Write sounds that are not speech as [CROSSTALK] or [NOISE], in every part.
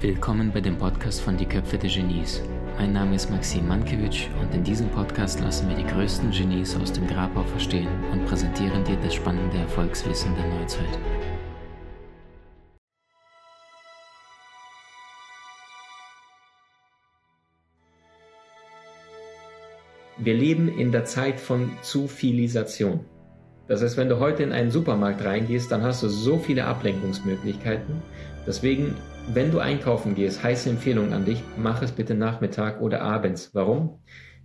Willkommen bei dem Podcast von Die Köpfe der Genies. Mein Name ist Maxim Mankewitsch und in diesem Podcast lassen wir die größten Genies aus dem Grabau verstehen und präsentieren dir das spannende Erfolgswissen der Neuzeit. Wir leben in der Zeit von Zufilisation. Das heißt, wenn du heute in einen Supermarkt reingehst, dann hast du so viele Ablenkungsmöglichkeiten. Deswegen wenn du einkaufen gehst, heiße Empfehlung an dich, mach es bitte Nachmittag oder abends. Warum?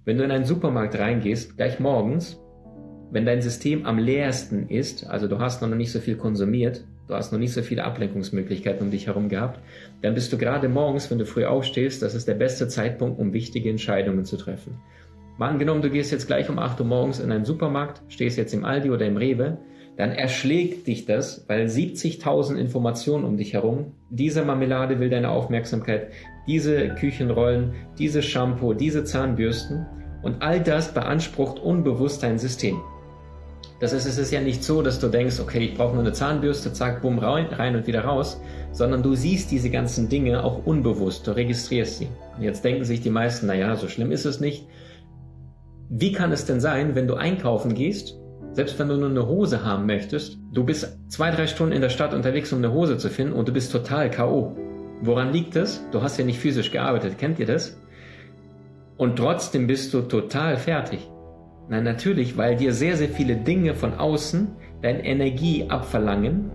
Wenn du in einen Supermarkt reingehst, gleich morgens, wenn dein System am leersten ist, also du hast noch nicht so viel konsumiert, du hast noch nicht so viele Ablenkungsmöglichkeiten um dich herum gehabt, dann bist du gerade morgens, wenn du früh aufstehst, das ist der beste Zeitpunkt, um wichtige Entscheidungen zu treffen. Mal angenommen, du gehst jetzt gleich um 8 Uhr morgens in einen Supermarkt, stehst jetzt im Aldi oder im Rewe, dann erschlägt dich das, weil 70.000 Informationen um dich herum, diese Marmelade will deine Aufmerksamkeit, diese Küchenrollen, diese Shampoo, diese Zahnbürsten und all das beansprucht unbewusst dein System. Das heißt, es ist ja nicht so, dass du denkst, okay, ich brauche nur eine Zahnbürste, zack, bumm, rein und wieder raus, sondern du siehst diese ganzen Dinge auch unbewusst, du registrierst sie. Und jetzt denken sich die meisten, naja, so schlimm ist es nicht. Wie kann es denn sein, wenn du einkaufen gehst selbst wenn du nur eine Hose haben möchtest, du bist zwei, drei Stunden in der Stadt unterwegs, um eine Hose zu finden und du bist total K.O. Woran liegt das? Du hast ja nicht physisch gearbeitet, kennt ihr das? Und trotzdem bist du total fertig. Nein, natürlich, weil dir sehr, sehr viele Dinge von außen deine Energie abverlangen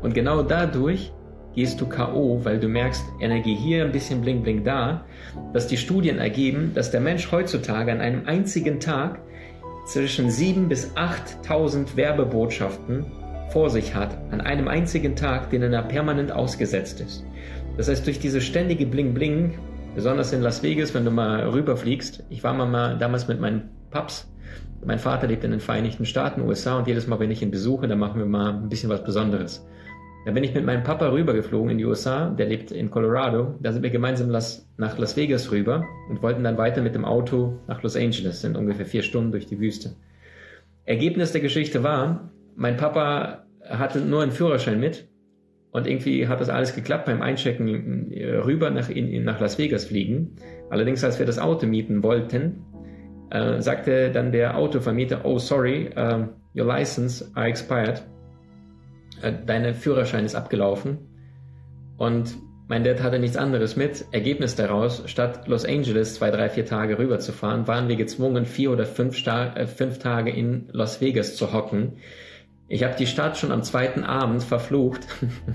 und genau dadurch gehst du K.O., weil du merkst, Energie hier, ein bisschen Bling Bling da, dass die Studien ergeben, dass der Mensch heutzutage an einem einzigen Tag zwischen 7.000 bis 8.000 Werbebotschaften vor sich hat, an einem einzigen Tag, denen er permanent ausgesetzt ist. Das heißt, durch diese ständige Bling-Bling, besonders in Las Vegas, wenn du mal rüberfliegst, ich war mal damals mit meinen Paps, mein Vater lebt in den Vereinigten Staaten, USA, und jedes Mal, wenn ich ihn besuche, dann machen wir mal ein bisschen was Besonderes. Da bin ich mit meinem Papa rübergeflogen in die USA, der lebt in Colorado. Da sind wir gemeinsam nach Las Vegas rüber und wollten dann weiter mit dem Auto nach Los Angeles, sind ungefähr vier Stunden durch die Wüste. Ergebnis der Geschichte war, mein Papa hatte nur einen Führerschein mit und irgendwie hat das alles geklappt beim Einchecken äh, rüber nach, in, nach Las Vegas fliegen. Allerdings, als wir das Auto mieten wollten, äh, sagte dann der Autovermieter, oh sorry, uh, your license are expired. Äh, deine Führerschein ist abgelaufen. Und mein Dad hatte nichts anderes mit. Ergebnis daraus, statt Los Angeles zwei, drei, vier Tage rüberzufahren, waren wir gezwungen, vier oder fünf, Sta äh, fünf Tage in Las Vegas zu hocken. Ich habe die Stadt schon am zweiten Abend verflucht,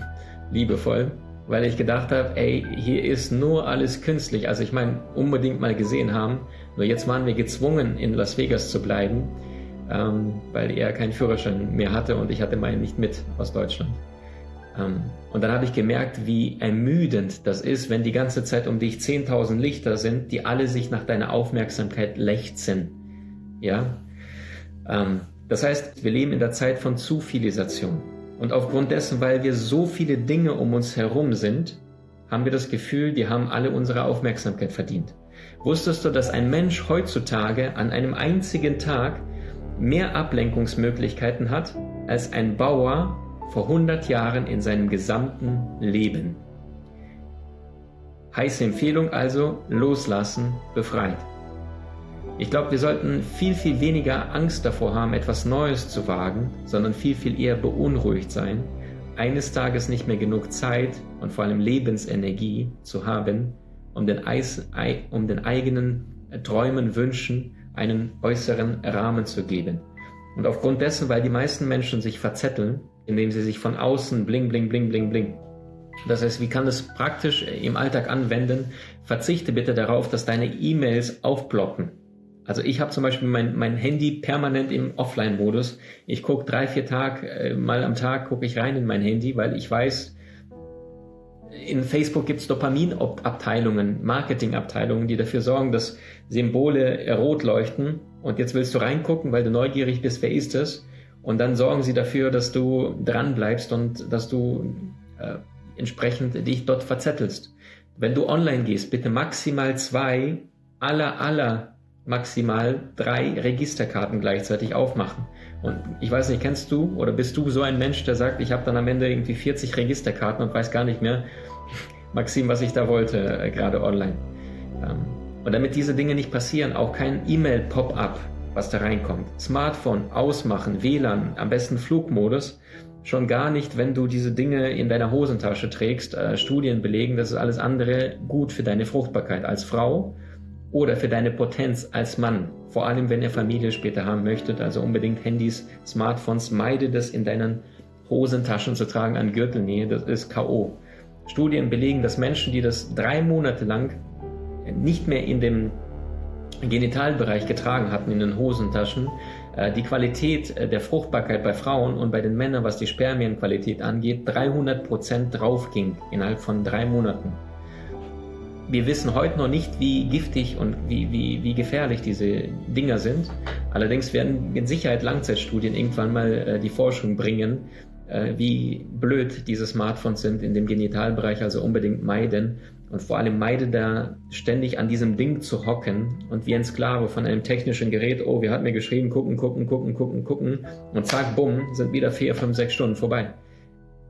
[LAUGHS] liebevoll, weil ich gedacht habe, ey, hier ist nur alles künstlich. Also ich meine, unbedingt mal gesehen haben. Nur jetzt waren wir gezwungen, in Las Vegas zu bleiben ähm, weil er keinen Führerschein mehr hatte und ich hatte meinen nicht mit aus Deutschland. Ähm, und dann habe ich gemerkt, wie ermüdend das ist, wenn die ganze Zeit um dich 10.000 Lichter sind, die alle sich nach deiner Aufmerksamkeit lechzen. Ja? Ähm, das heißt, wir leben in der Zeit von Zufilisation. Und aufgrund dessen, weil wir so viele Dinge um uns herum sind, haben wir das Gefühl, die haben alle unsere Aufmerksamkeit verdient. Wusstest du, dass ein Mensch heutzutage an einem einzigen Tag mehr Ablenkungsmöglichkeiten hat als ein Bauer vor 100 Jahren in seinem gesamten Leben. Heiße Empfehlung also, loslassen, befreit. Ich glaube, wir sollten viel, viel weniger Angst davor haben, etwas Neues zu wagen, sondern viel, viel eher beunruhigt sein, eines Tages nicht mehr genug Zeit und vor allem Lebensenergie zu haben, um den, Eis, um den eigenen Träumen, Wünschen einen äußeren Rahmen zu geben. Und aufgrund dessen, weil die meisten Menschen sich verzetteln, indem sie sich von außen bling, bling, bling, bling, bling. Das heißt, wie kann das praktisch im Alltag anwenden? Verzichte bitte darauf, dass deine E-Mails aufploppen. Also ich habe zum Beispiel mein, mein Handy permanent im Offline-Modus. Ich gucke drei, vier Tage äh, mal am Tag gucke ich rein in mein Handy, weil ich weiß, in Facebook gibt es Dopaminabteilungen, Marketingabteilungen, die dafür sorgen, dass Symbole rot leuchten. Und jetzt willst du reingucken, weil du neugierig bist, wer ist es? Und dann sorgen sie dafür, dass du dran bleibst und dass du äh, entsprechend dich dort verzettelst. Wenn du online gehst, bitte maximal zwei aller aller maximal drei Registerkarten gleichzeitig aufmachen. Und ich weiß nicht, kennst du oder bist du so ein Mensch, der sagt, ich habe dann am Ende irgendwie 40 Registerkarten und weiß gar nicht mehr, [LAUGHS] Maxim, was ich da wollte, äh, gerade online. Ähm, und damit diese Dinge nicht passieren, auch kein E-Mail-Pop-up, was da reinkommt. Smartphone ausmachen, WLAN, am besten Flugmodus. Schon gar nicht, wenn du diese Dinge in deiner Hosentasche trägst. Äh, Studien belegen, das ist alles andere gut für deine Fruchtbarkeit als Frau oder für deine Potenz als Mann. Vor allem, wenn ihr Familie später haben möchtet. Also unbedingt Handys, Smartphones, meide das in deinen Hosentaschen zu tragen an Gürtelnähe. Das ist K.O. Studien belegen, dass Menschen, die das drei Monate lang nicht mehr in dem Genitalbereich getragen hatten, in den Hosentaschen, äh, die Qualität äh, der Fruchtbarkeit bei Frauen und bei den Männern, was die Spermienqualität angeht, 300 Prozent draufging innerhalb von drei Monaten. Wir wissen heute noch nicht, wie giftig und wie, wie, wie gefährlich diese Dinger sind. Allerdings werden mit Sicherheit Langzeitstudien irgendwann mal äh, die Forschung bringen, wie blöd diese Smartphones sind in dem Genitalbereich, also unbedingt meiden und vor allem meide da ständig an diesem Ding zu hocken und wie ein Sklave von einem technischen Gerät, oh, wer hat mir geschrieben, gucken, gucken, gucken, gucken, gucken und zack, bumm, sind wieder vier, fünf, sechs Stunden vorbei.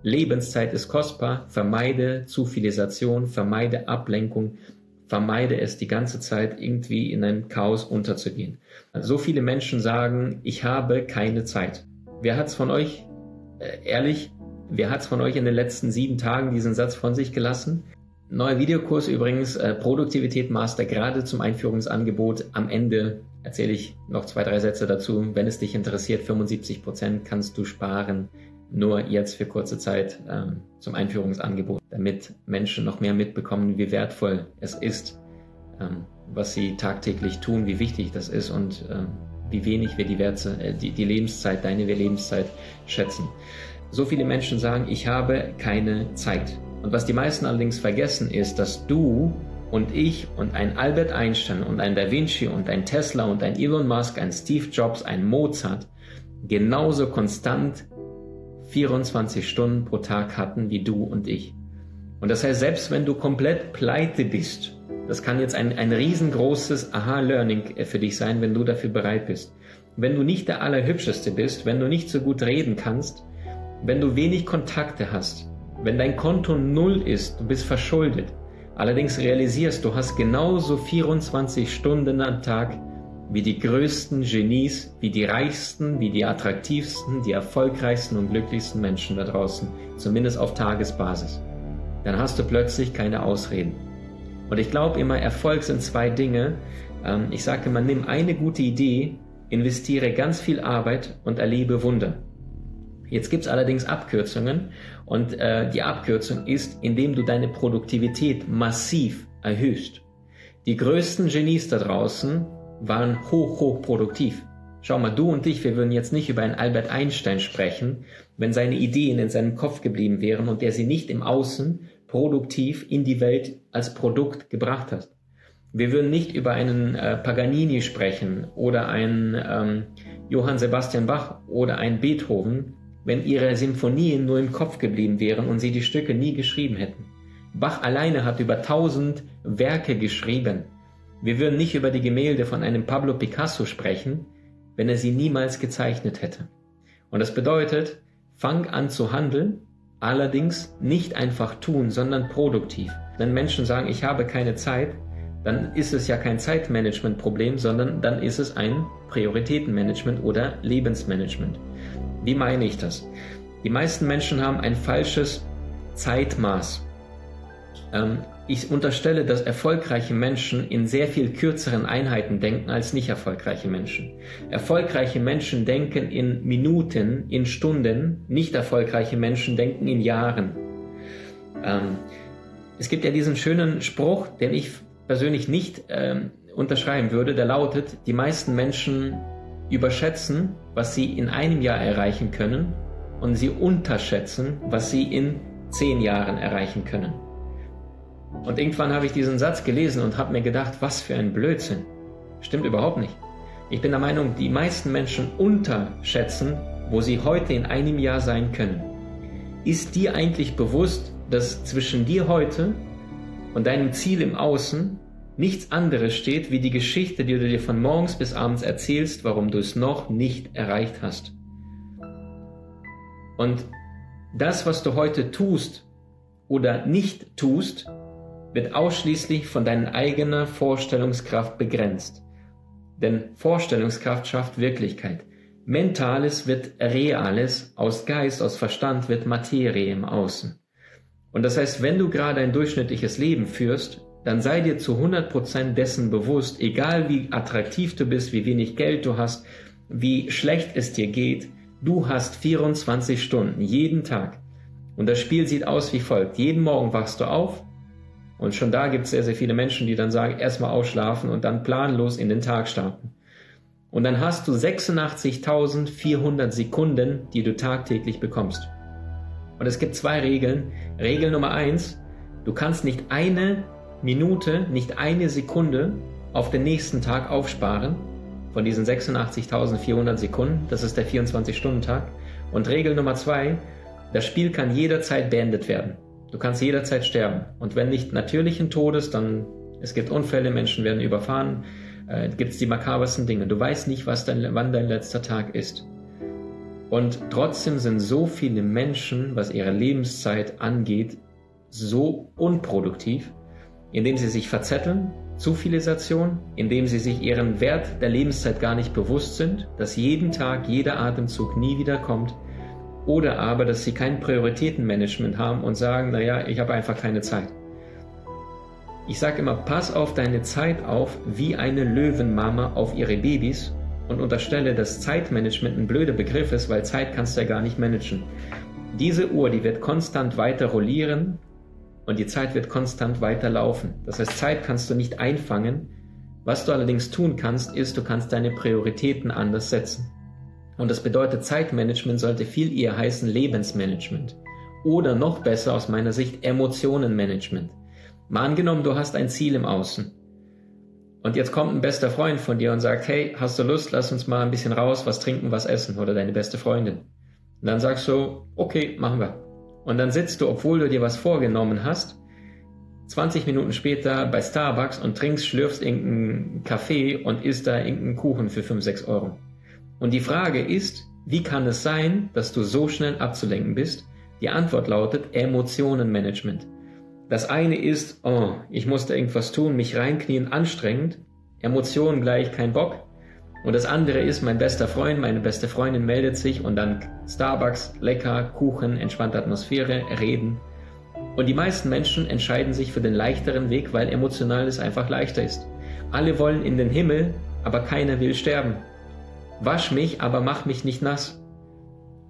Lebenszeit ist kostbar, vermeide Zufilisation, vermeide Ablenkung, vermeide es die ganze Zeit irgendwie in ein Chaos unterzugehen. So viele Menschen sagen, ich habe keine Zeit. Wer hat's von euch, äh, ehrlich, wer hat's von euch in den letzten sieben Tagen diesen Satz von sich gelassen? Neuer Videokurs übrigens, äh, Produktivität Master, gerade zum Einführungsangebot. Am Ende erzähle ich noch zwei, drei Sätze dazu. Wenn es dich interessiert, 75 Prozent kannst du sparen. Nur jetzt für kurze Zeit ähm, zum Einführungsangebot, damit Menschen noch mehr mitbekommen, wie wertvoll es ist, ähm, was sie tagtäglich tun, wie wichtig das ist und ähm, wie wenig wir die, Werte, äh, die, die Lebenszeit, deine Lebenszeit schätzen. So viele Menschen sagen, ich habe keine Zeit. Und was die meisten allerdings vergessen ist, dass du und ich und ein Albert Einstein und ein Da Vinci und ein Tesla und ein Elon Musk, ein Steve Jobs, ein Mozart genauso konstant 24 Stunden pro Tag hatten wie du und ich. Und das heißt, selbst wenn du komplett pleite bist, das kann jetzt ein, ein riesengroßes Aha-Learning für dich sein, wenn du dafür bereit bist. Wenn du nicht der Allerhübscheste bist, wenn du nicht so gut reden kannst, wenn du wenig Kontakte hast, wenn dein Konto null ist, du bist verschuldet, allerdings realisierst, du hast genauso 24 Stunden am Tag wie die größten Genies, wie die reichsten, wie die attraktivsten, die erfolgreichsten und glücklichsten Menschen da draußen, zumindest auf Tagesbasis, dann hast du plötzlich keine Ausreden. Und ich glaube immer, Erfolg sind zwei Dinge. Ähm, ich sage immer, nimm eine gute Idee, investiere ganz viel Arbeit und erlebe Wunder. Jetzt gibt es allerdings Abkürzungen und äh, die Abkürzung ist, indem du deine Produktivität massiv erhöhst. Die größten Genies da draußen waren hoch, hoch produktiv. Schau mal, du und ich, wir würden jetzt nicht über einen Albert Einstein sprechen, wenn seine Ideen in seinem Kopf geblieben wären und er sie nicht im Außen produktiv in die Welt als Produkt gebracht hat. Wir würden nicht über einen äh, Paganini sprechen oder einen ähm, Johann Sebastian Bach oder einen Beethoven, wenn ihre Symphonien nur im Kopf geblieben wären und sie die Stücke nie geschrieben hätten. Bach alleine hat über tausend Werke geschrieben. Wir würden nicht über die Gemälde von einem Pablo Picasso sprechen, wenn er sie niemals gezeichnet hätte. Und das bedeutet, fang an zu handeln, allerdings nicht einfach tun, sondern produktiv. Wenn Menschen sagen, ich habe keine Zeit, dann ist es ja kein Zeitmanagement-Problem, sondern dann ist es ein Prioritätenmanagement oder Lebensmanagement. Wie meine ich das? Die meisten Menschen haben ein falsches Zeitmaß. Ähm, ich unterstelle, dass erfolgreiche Menschen in sehr viel kürzeren Einheiten denken als nicht erfolgreiche Menschen. Erfolgreiche Menschen denken in Minuten, in Stunden, nicht erfolgreiche Menschen denken in Jahren. Ähm, es gibt ja diesen schönen Spruch, den ich persönlich nicht ähm, unterschreiben würde, der lautet, die meisten Menschen überschätzen, was sie in einem Jahr erreichen können und sie unterschätzen, was sie in zehn Jahren erreichen können. Und irgendwann habe ich diesen Satz gelesen und habe mir gedacht, was für ein Blödsinn. Stimmt überhaupt nicht. Ich bin der Meinung, die meisten Menschen unterschätzen, wo sie heute in einem Jahr sein können. Ist dir eigentlich bewusst, dass zwischen dir heute und deinem Ziel im Außen nichts anderes steht wie die Geschichte, die du dir von morgens bis abends erzählst, warum du es noch nicht erreicht hast. Und das, was du heute tust oder nicht tust, wird ausschließlich von deiner eigenen Vorstellungskraft begrenzt. Denn Vorstellungskraft schafft Wirklichkeit. Mentales wird Reales, aus Geist, aus Verstand wird Materie im Außen. Und das heißt, wenn du gerade ein durchschnittliches Leben führst, dann sei dir zu 100% dessen bewusst, egal wie attraktiv du bist, wie wenig Geld du hast, wie schlecht es dir geht, du hast 24 Stunden jeden Tag. Und das Spiel sieht aus wie folgt. Jeden Morgen wachst du auf und schon da gibt es sehr, sehr viele Menschen, die dann sagen, erstmal ausschlafen und dann planlos in den Tag starten. Und dann hast du 86.400 Sekunden, die du tagtäglich bekommst. Und es gibt zwei Regeln. Regel Nummer eins, du kannst nicht eine Minute, nicht eine Sekunde auf den nächsten Tag aufsparen von diesen 86.400 Sekunden. Das ist der 24-Stunden-Tag. Und Regel Nummer zwei, das Spiel kann jederzeit beendet werden. Du kannst jederzeit sterben. Und wenn nicht natürlichen Todes, dann es gibt Unfälle, Menschen werden überfahren, äh, gibt es die makabersten Dinge. Du weißt nicht, was dein, wann dein letzter Tag ist. Und trotzdem sind so viele Menschen, was ihre Lebenszeit angeht, so unproduktiv, indem sie sich verzetteln, Zufilisation, indem sie sich ihren Wert der Lebenszeit gar nicht bewusst sind, dass jeden Tag, jeder Atemzug nie wieder kommt, oder aber, dass sie kein Prioritätenmanagement haben und sagen, naja, ich habe einfach keine Zeit. Ich sage immer, pass auf deine Zeit auf wie eine Löwenmama auf ihre Babys und unterstelle, dass Zeitmanagement ein blöder Begriff ist, weil Zeit kannst du ja gar nicht managen. Diese Uhr, die wird konstant weiter rollieren und die Zeit wird konstant weiter laufen. Das heißt, Zeit kannst du nicht einfangen. Was du allerdings tun kannst, ist, du kannst deine Prioritäten anders setzen. Und das bedeutet, Zeitmanagement sollte viel eher heißen Lebensmanagement. Oder noch besser aus meiner Sicht Emotionenmanagement. Mal angenommen, du hast ein Ziel im Außen. Und jetzt kommt ein bester Freund von dir und sagt, hey, hast du Lust, lass uns mal ein bisschen raus, was trinken, was essen oder deine beste Freundin. Und dann sagst du, okay, machen wir. Und dann sitzt du, obwohl du dir was vorgenommen hast, 20 Minuten später bei Starbucks und trinkst, schlürfst irgendeinen Kaffee und isst da irgendeinen Kuchen für 5, 6 Euro. Und die Frage ist, wie kann es sein, dass du so schnell abzulenken bist? Die Antwort lautet Emotionenmanagement. Das eine ist, oh, ich musste irgendwas tun, mich reinknien, anstrengend. Emotionen gleich kein Bock. Und das andere ist, mein bester Freund, meine beste Freundin meldet sich und dann Starbucks, lecker, Kuchen, entspannte Atmosphäre, reden. Und die meisten Menschen entscheiden sich für den leichteren Weg, weil emotional es einfach leichter ist. Alle wollen in den Himmel, aber keiner will sterben. Wasch mich, aber mach mich nicht nass.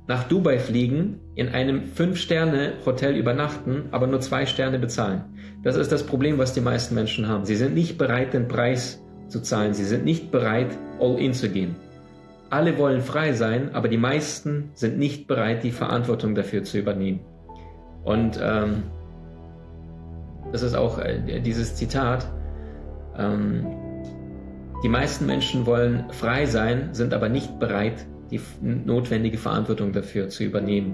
Nach Dubai fliegen, in einem 5-Sterne-Hotel übernachten, aber nur 2 Sterne bezahlen. Das ist das Problem, was die meisten Menschen haben. Sie sind nicht bereit, den Preis zu zahlen. Sie sind nicht bereit, all in zu gehen. Alle wollen frei sein, aber die meisten sind nicht bereit, die Verantwortung dafür zu übernehmen. Und ähm, das ist auch äh, dieses Zitat. Ähm, die meisten Menschen wollen frei sein, sind aber nicht bereit, die notwendige Verantwortung dafür zu übernehmen.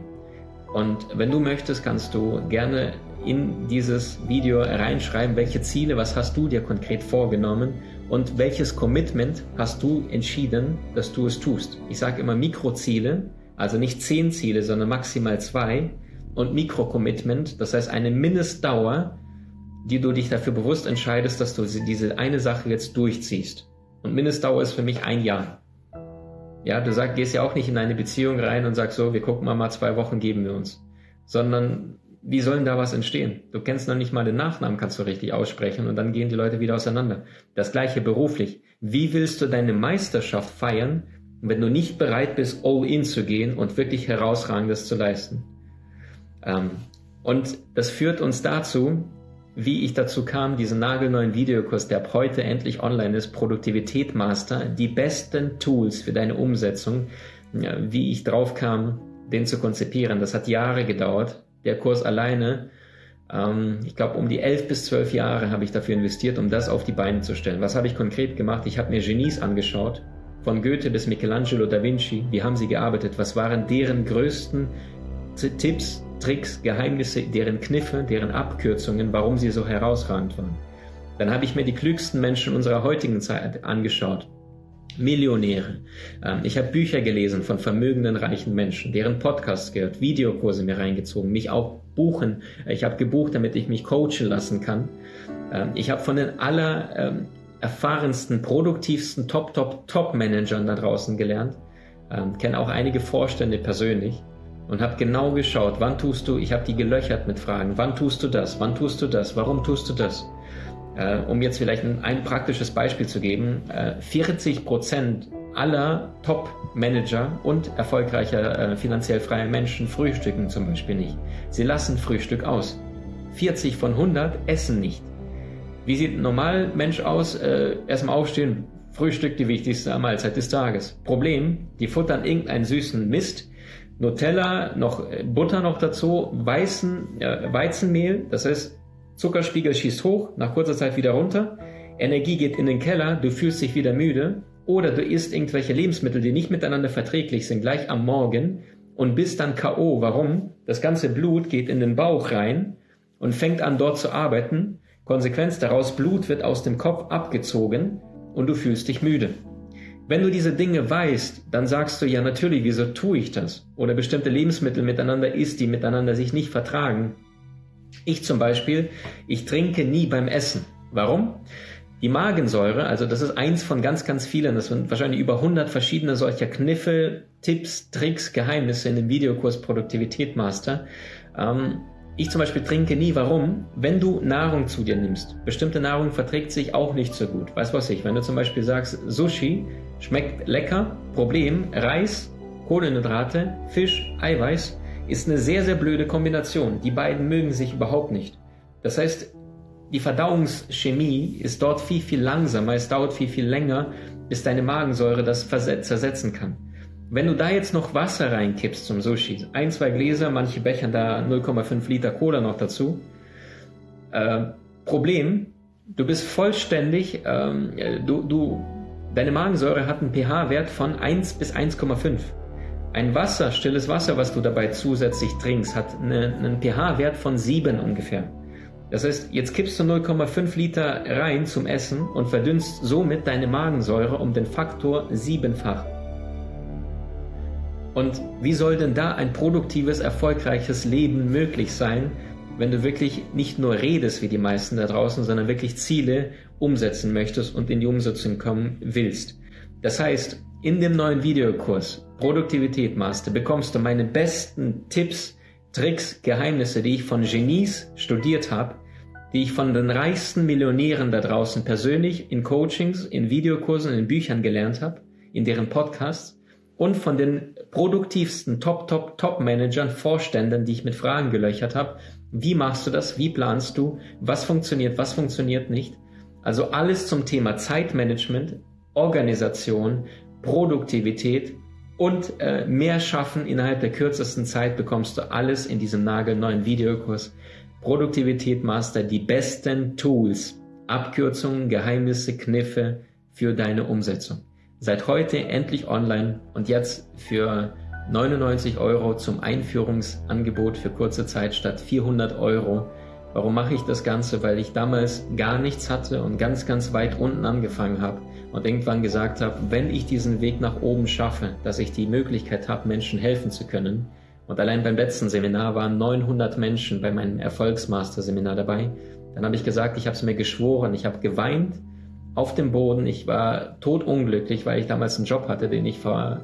Und wenn du möchtest, kannst du gerne in dieses Video reinschreiben, welche Ziele, was hast du dir konkret vorgenommen und welches Commitment hast du entschieden, dass du es tust. Ich sage immer Mikroziele, also nicht zehn Ziele, sondern maximal zwei und Mikrocommitment, das heißt eine Mindestdauer, die du dich dafür bewusst entscheidest, dass du diese eine Sache jetzt durchziehst. Und Mindestdauer ist für mich ein Jahr. Ja, du sag, gehst ja auch nicht in eine Beziehung rein und sagst so, wir gucken mal, mal zwei Wochen geben wir uns. Sondern, wie sollen da was entstehen? Du kennst noch nicht mal den Nachnamen, kannst du richtig aussprechen und dann gehen die Leute wieder auseinander. Das gleiche beruflich. Wie willst du deine Meisterschaft feiern, wenn du nicht bereit bist, all in zu gehen und wirklich herausragendes zu leisten? Ähm, und das führt uns dazu, wie ich dazu kam, diesen nagelneuen Videokurs, der ab heute endlich online ist, Produktivität Master, die besten Tools für deine Umsetzung, wie ich drauf kam, den zu konzipieren. Das hat Jahre gedauert. Der Kurs alleine, ähm, ich glaube, um die elf bis zwölf Jahre habe ich dafür investiert, um das auf die Beine zu stellen. Was habe ich konkret gemacht? Ich habe mir Genies angeschaut, von Goethe bis Michelangelo da Vinci. Wie haben sie gearbeitet? Was waren deren größten Tipps, Tricks, Geheimnisse, deren Kniffe, deren Abkürzungen, warum sie so herausragend waren. Dann habe ich mir die klügsten Menschen unserer heutigen Zeit angeschaut. Millionäre. Ähm, ich habe Bücher gelesen von vermögenden, reichen Menschen, deren Podcasts gehört, Videokurse mir reingezogen, mich auch buchen. Ich habe gebucht, damit ich mich coachen lassen kann. Ähm, ich habe von den aller ähm, erfahrensten, produktivsten Top, Top, Top-Managern da draußen gelernt. Kenne auch einige Vorstände persönlich und habe genau geschaut, wann tust du, ich habe die gelöchert mit Fragen, wann tust du das, wann tust du das, warum tust du das? Äh, um jetzt vielleicht ein, ein, praktisches Beispiel zu geben, äh, 40 Prozent aller Top-Manager und erfolgreicher äh, finanziell freier Menschen frühstücken zum Beispiel nicht. Sie lassen Frühstück aus. 40 von 100 essen nicht. Wie sieht ein normal Mensch aus? Äh, erstmal aufstehen, Frühstück die wichtigste Mahlzeit des Tages. Problem, die futtern irgendeinen süßen Mist, Nutella, noch äh, Butter noch dazu, Weißen, äh, Weizenmehl, das heißt Zuckerspiegel schießt hoch, nach kurzer Zeit wieder runter, Energie geht in den Keller, du fühlst dich wieder müde oder du isst irgendwelche Lebensmittel, die nicht miteinander verträglich sind, gleich am Morgen und bist dann KO. Warum? Das ganze Blut geht in den Bauch rein und fängt an dort zu arbeiten. Konsequenz daraus, Blut wird aus dem Kopf abgezogen und du fühlst dich müde. Wenn du diese Dinge weißt, dann sagst du ja natürlich, wieso tue ich das? Oder bestimmte Lebensmittel miteinander isst, die miteinander sich nicht vertragen. Ich zum Beispiel, ich trinke nie beim Essen. Warum? Die Magensäure, also das ist eins von ganz, ganz vielen, das sind wahrscheinlich über 100 verschiedene solcher Kniffe, Tipps, Tricks, Geheimnisse in dem Videokurs Produktivität Master. Ähm, ich zum Beispiel trinke nie. Warum? Wenn du Nahrung zu dir nimmst. Bestimmte Nahrung verträgt sich auch nicht so gut. Weißt was ich? Wenn du zum Beispiel sagst, Sushi schmeckt lecker, Problem, Reis, Kohlenhydrate, Fisch, Eiweiß, ist eine sehr, sehr blöde Kombination. Die beiden mögen sich überhaupt nicht. Das heißt, die Verdauungschemie ist dort viel, viel langsamer. Es dauert viel, viel länger, bis deine Magensäure das zersetzen kann. Wenn du da jetzt noch Wasser reinkippst zum Sushi, ein, zwei Gläser, manche bechern da 0,5 Liter Cola noch dazu. Äh, Problem, du bist vollständig, ähm, du, du, deine Magensäure hat einen pH-Wert von 1 bis 1,5. Ein Wasser, stilles Wasser, was du dabei zusätzlich trinkst, hat eine, einen pH-Wert von 7 ungefähr. Das heißt, jetzt kippst du 0,5 Liter rein zum Essen und verdünnst somit deine Magensäure um den Faktor siebenfach. Und wie soll denn da ein produktives, erfolgreiches Leben möglich sein, wenn du wirklich nicht nur redest wie die meisten da draußen, sondern wirklich Ziele umsetzen möchtest und in die Umsetzung kommen willst? Das heißt, in dem neuen Videokurs Produktivität Master bekommst du meine besten Tipps, Tricks, Geheimnisse, die ich von Genies studiert habe, die ich von den reichsten Millionären da draußen persönlich in Coachings, in Videokursen, in Büchern gelernt habe, in deren Podcasts und von den produktivsten Top, Top, Top-Managern, Vorständen, die ich mit Fragen gelöchert habe. Wie machst du das? Wie planst du? Was funktioniert? Was funktioniert nicht? Also alles zum Thema Zeitmanagement, Organisation, Produktivität und äh, mehr schaffen innerhalb der kürzesten Zeit bekommst du alles in diesem nagelneuen Videokurs. Produktivität Master, die besten Tools, Abkürzungen, Geheimnisse, Kniffe für deine Umsetzung. Seit heute endlich online und jetzt für 99 Euro zum Einführungsangebot für kurze Zeit statt 400 Euro. Warum mache ich das Ganze? Weil ich damals gar nichts hatte und ganz, ganz weit unten angefangen habe und irgendwann gesagt habe, wenn ich diesen Weg nach oben schaffe, dass ich die Möglichkeit habe, Menschen helfen zu können. Und allein beim letzten Seminar waren 900 Menschen bei meinem Erfolgsmaster-Seminar dabei. Dann habe ich gesagt, ich habe es mir geschworen, ich habe geweint auf dem Boden. Ich war totunglücklich, weil ich damals einen Job hatte, den ich vor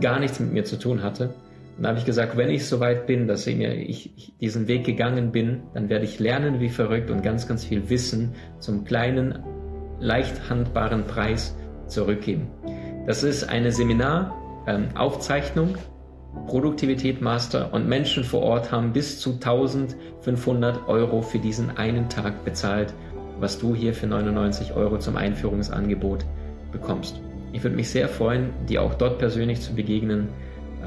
gar nichts mit mir zu tun hatte. Und da habe ich gesagt, wenn ich so weit bin, dass ich, mir, ich, ich diesen Weg gegangen bin, dann werde ich lernen wie verrückt und ganz, ganz viel Wissen zum kleinen leicht handbaren Preis zurückgeben. Das ist eine Seminaraufzeichnung. Ähm, Produktivität Master und Menschen vor Ort haben bis zu 1500 Euro für diesen einen Tag bezahlt, was du hier für 99 Euro zum Einführungsangebot bekommst. Ich würde mich sehr freuen, dir auch dort persönlich zu begegnen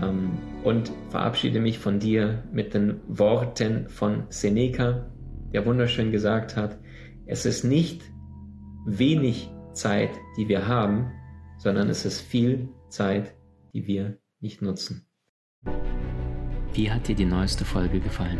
ähm, und verabschiede mich von dir mit den Worten von Seneca, der wunderschön gesagt hat, es ist nicht wenig Zeit, die wir haben, sondern es ist viel Zeit, die wir nicht nutzen. Wie hat dir die neueste Folge gefallen?